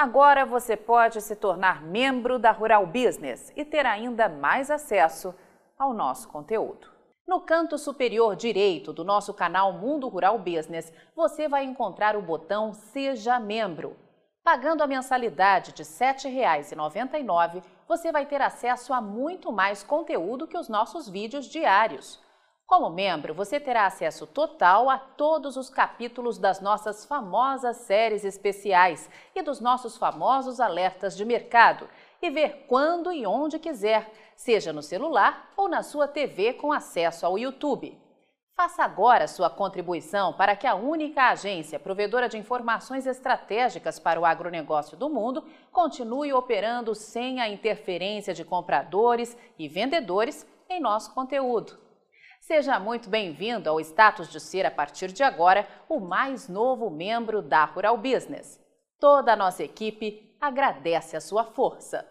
Agora você pode se tornar membro da Rural Business e ter ainda mais acesso ao nosso conteúdo. No canto superior direito do nosso canal Mundo Rural Business, você vai encontrar o botão Seja Membro. Pagando a mensalidade de R$ 7,99, você vai ter acesso a muito mais conteúdo que os nossos vídeos diários. Como membro, você terá acesso total a todos os capítulos das nossas famosas séries especiais e dos nossos famosos alertas de mercado e ver quando e onde quiser, seja no celular ou na sua TV com acesso ao YouTube. Faça agora sua contribuição para que a única agência provedora de informações estratégicas para o agronegócio do mundo continue operando sem a interferência de compradores e vendedores em nosso conteúdo. Seja muito bem-vindo ao status de ser, a partir de agora, o mais novo membro da Rural Business. Toda a nossa equipe agradece a sua força.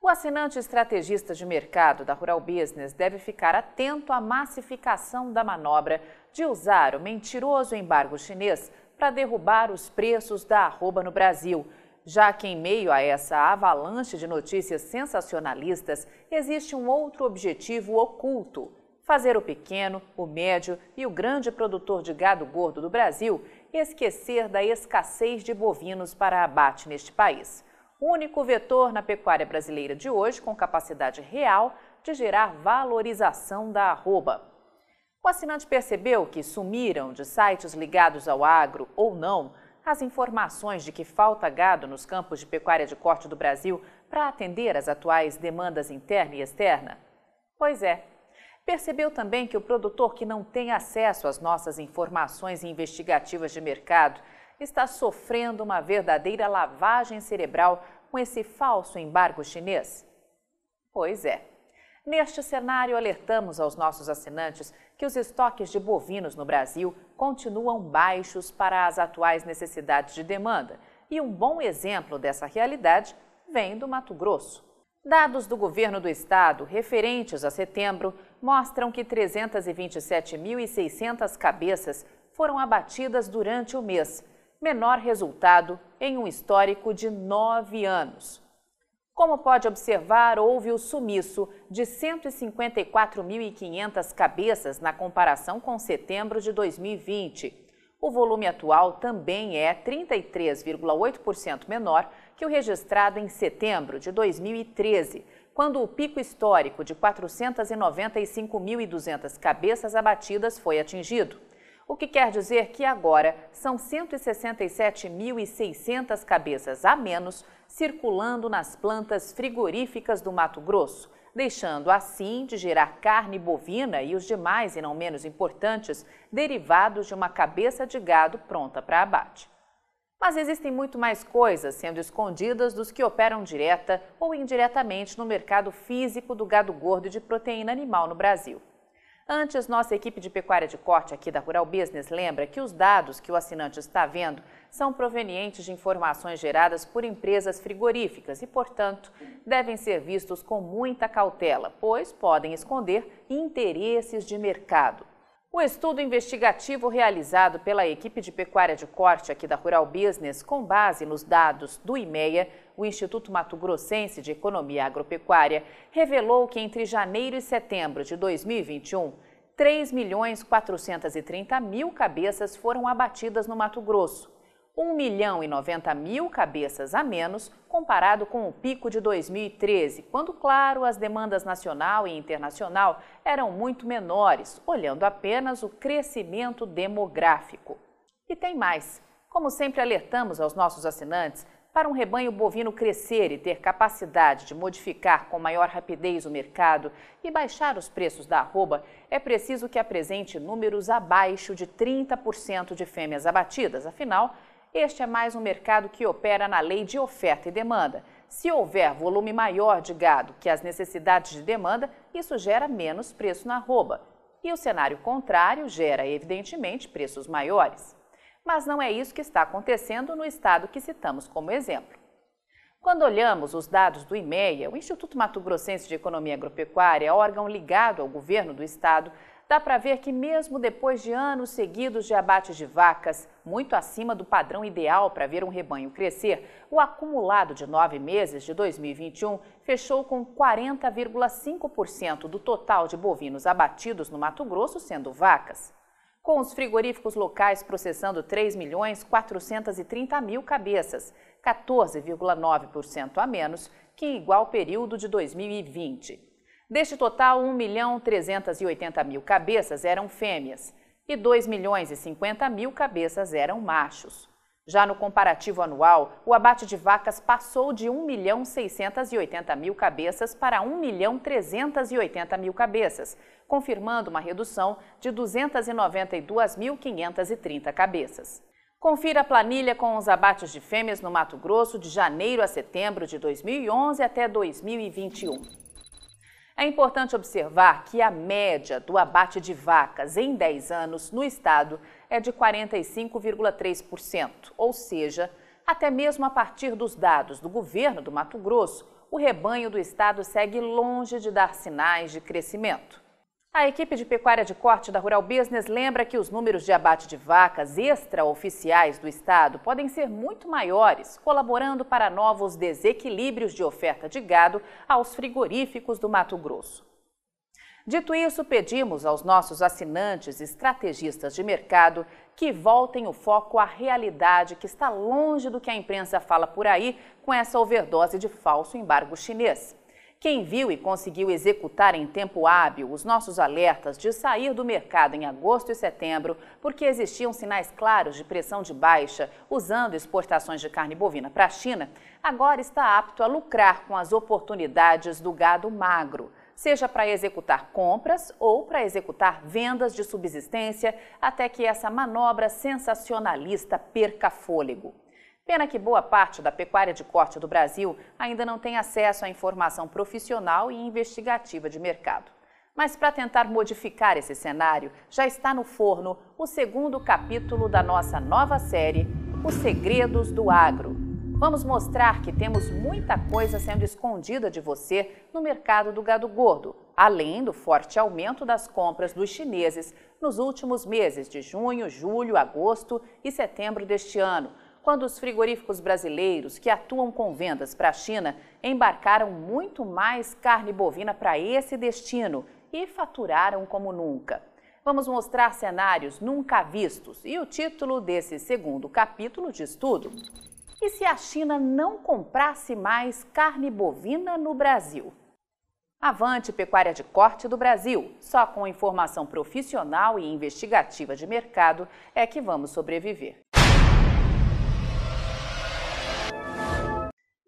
O assinante estrategista de mercado da Rural Business deve ficar atento à massificação da manobra de usar o mentiroso embargo chinês para derrubar os preços da arroba no Brasil, já que em meio a essa avalanche de notícias sensacionalistas existe um outro objetivo oculto fazer o pequeno, o médio e o grande produtor de gado gordo do Brasil esquecer da escassez de bovinos para abate neste país. O único vetor na pecuária brasileira de hoje com capacidade real de gerar valorização da arroba. O assinante percebeu que sumiram de sites ligados ao agro ou não as informações de que falta gado nos campos de pecuária de corte do Brasil para atender às atuais demandas interna e externa? Pois é, Percebeu também que o produtor que não tem acesso às nossas informações investigativas de mercado está sofrendo uma verdadeira lavagem cerebral com esse falso embargo chinês? Pois é. Neste cenário, alertamos aos nossos assinantes que os estoques de bovinos no Brasil continuam baixos para as atuais necessidades de demanda. E um bom exemplo dessa realidade vem do Mato Grosso. Dados do governo do estado referentes a setembro mostram que 327.600 cabeças foram abatidas durante o mês, menor resultado em um histórico de nove anos. Como pode observar, houve o sumiço de 154.500 cabeças na comparação com setembro de 2020. O volume atual também é 33,8% menor que o registrado em setembro de 2013, quando o pico histórico de 495.200 cabeças abatidas foi atingido. O que quer dizer que agora são 167.600 cabeças a menos circulando nas plantas frigoríficas do Mato Grosso, deixando assim de gerar carne bovina e os demais e não menos importantes derivados de uma cabeça de gado pronta para abate. Mas existem muito mais coisas sendo escondidas dos que operam direta ou indiretamente no mercado físico do gado gordo de proteína animal no Brasil. Antes, nossa equipe de pecuária de corte aqui da Rural Business lembra que os dados que o assinante está vendo são provenientes de informações geradas por empresas frigoríficas e, portanto, devem ser vistos com muita cautela, pois podem esconder interesses de mercado. O estudo investigativo realizado pela equipe de pecuária de corte aqui da Rural Business, com base nos dados do IMEA, o Instituto Mato Grossense de Economia Agropecuária, revelou que entre janeiro e setembro de 2021, 3 milhões 430 mil cabeças foram abatidas no Mato Grosso. 1 milhão e 90 mil cabeças a menos comparado com o pico de 2013, quando, claro, as demandas nacional e internacional eram muito menores, olhando apenas o crescimento demográfico. E tem mais. Como sempre alertamos aos nossos assinantes, para um rebanho bovino crescer e ter capacidade de modificar com maior rapidez o mercado e baixar os preços da arroba, é preciso que apresente números abaixo de 30% de fêmeas abatidas. Afinal, este é mais um mercado que opera na lei de oferta e demanda. Se houver volume maior de gado que as necessidades de demanda, isso gera menos preço na arroba. E o cenário contrário gera, evidentemente, preços maiores. Mas não é isso que está acontecendo no estado que citamos como exemplo. Quando olhamos os dados do IMEA, o Instituto Mato Grossense de Economia Agropecuária, órgão ligado ao governo do estado, dá para ver que, mesmo depois de anos seguidos de abates de vacas, muito acima do padrão ideal para ver um rebanho crescer, o acumulado de nove meses de 2021 fechou com 40,5% do total de bovinos abatidos no Mato Grosso sendo vacas. Com os frigoríficos locais processando 3 milhões 430 mil cabeças, 14,9% a menos que em igual período de 2020. Deste total, 1 milhão 380 mil cabeças eram fêmeas e 2 milhões e 50 mil cabeças eram machos. Já no comparativo anual, o abate de vacas passou de 1 milhão 680 mil cabeças para 1 milhão 380 mil cabeças, confirmando uma redução de 292.530 cabeças. Confira a planilha com os abates de fêmeas no Mato Grosso de janeiro a setembro de 2011 até 2021. É importante observar que a média do abate de vacas em 10 anos no estado é de 45,3%, ou seja, até mesmo a partir dos dados do governo do Mato Grosso, o rebanho do estado segue longe de dar sinais de crescimento. A equipe de pecuária de corte da Rural Business lembra que os números de abate de vacas extraoficiais do estado podem ser muito maiores, colaborando para novos desequilíbrios de oferta de gado aos frigoríficos do Mato Grosso. Dito isso, pedimos aos nossos assinantes estrategistas de mercado que voltem o foco à realidade que está longe do que a imprensa fala por aí com essa overdose de falso embargo chinês. Quem viu e conseguiu executar em tempo hábil os nossos alertas de sair do mercado em agosto e setembro, porque existiam sinais claros de pressão de baixa usando exportações de carne bovina para a China, agora está apto a lucrar com as oportunidades do gado magro, seja para executar compras ou para executar vendas de subsistência, até que essa manobra sensacionalista perca fôlego. Pena que boa parte da pecuária de corte do Brasil ainda não tem acesso à informação profissional e investigativa de mercado. Mas para tentar modificar esse cenário, já está no forno o segundo capítulo da nossa nova série, Os Segredos do Agro. Vamos mostrar que temos muita coisa sendo escondida de você no mercado do gado gordo, além do forte aumento das compras dos chineses nos últimos meses de junho, julho, agosto e setembro deste ano quando os frigoríficos brasileiros que atuam com vendas para a China embarcaram muito mais carne bovina para esse destino e faturaram como nunca. Vamos mostrar cenários nunca vistos e o título desse segundo capítulo diz tudo. E se a China não comprasse mais carne bovina no Brasil? Avante Pecuária de Corte do Brasil. Só com informação profissional e investigativa de mercado é que vamos sobreviver.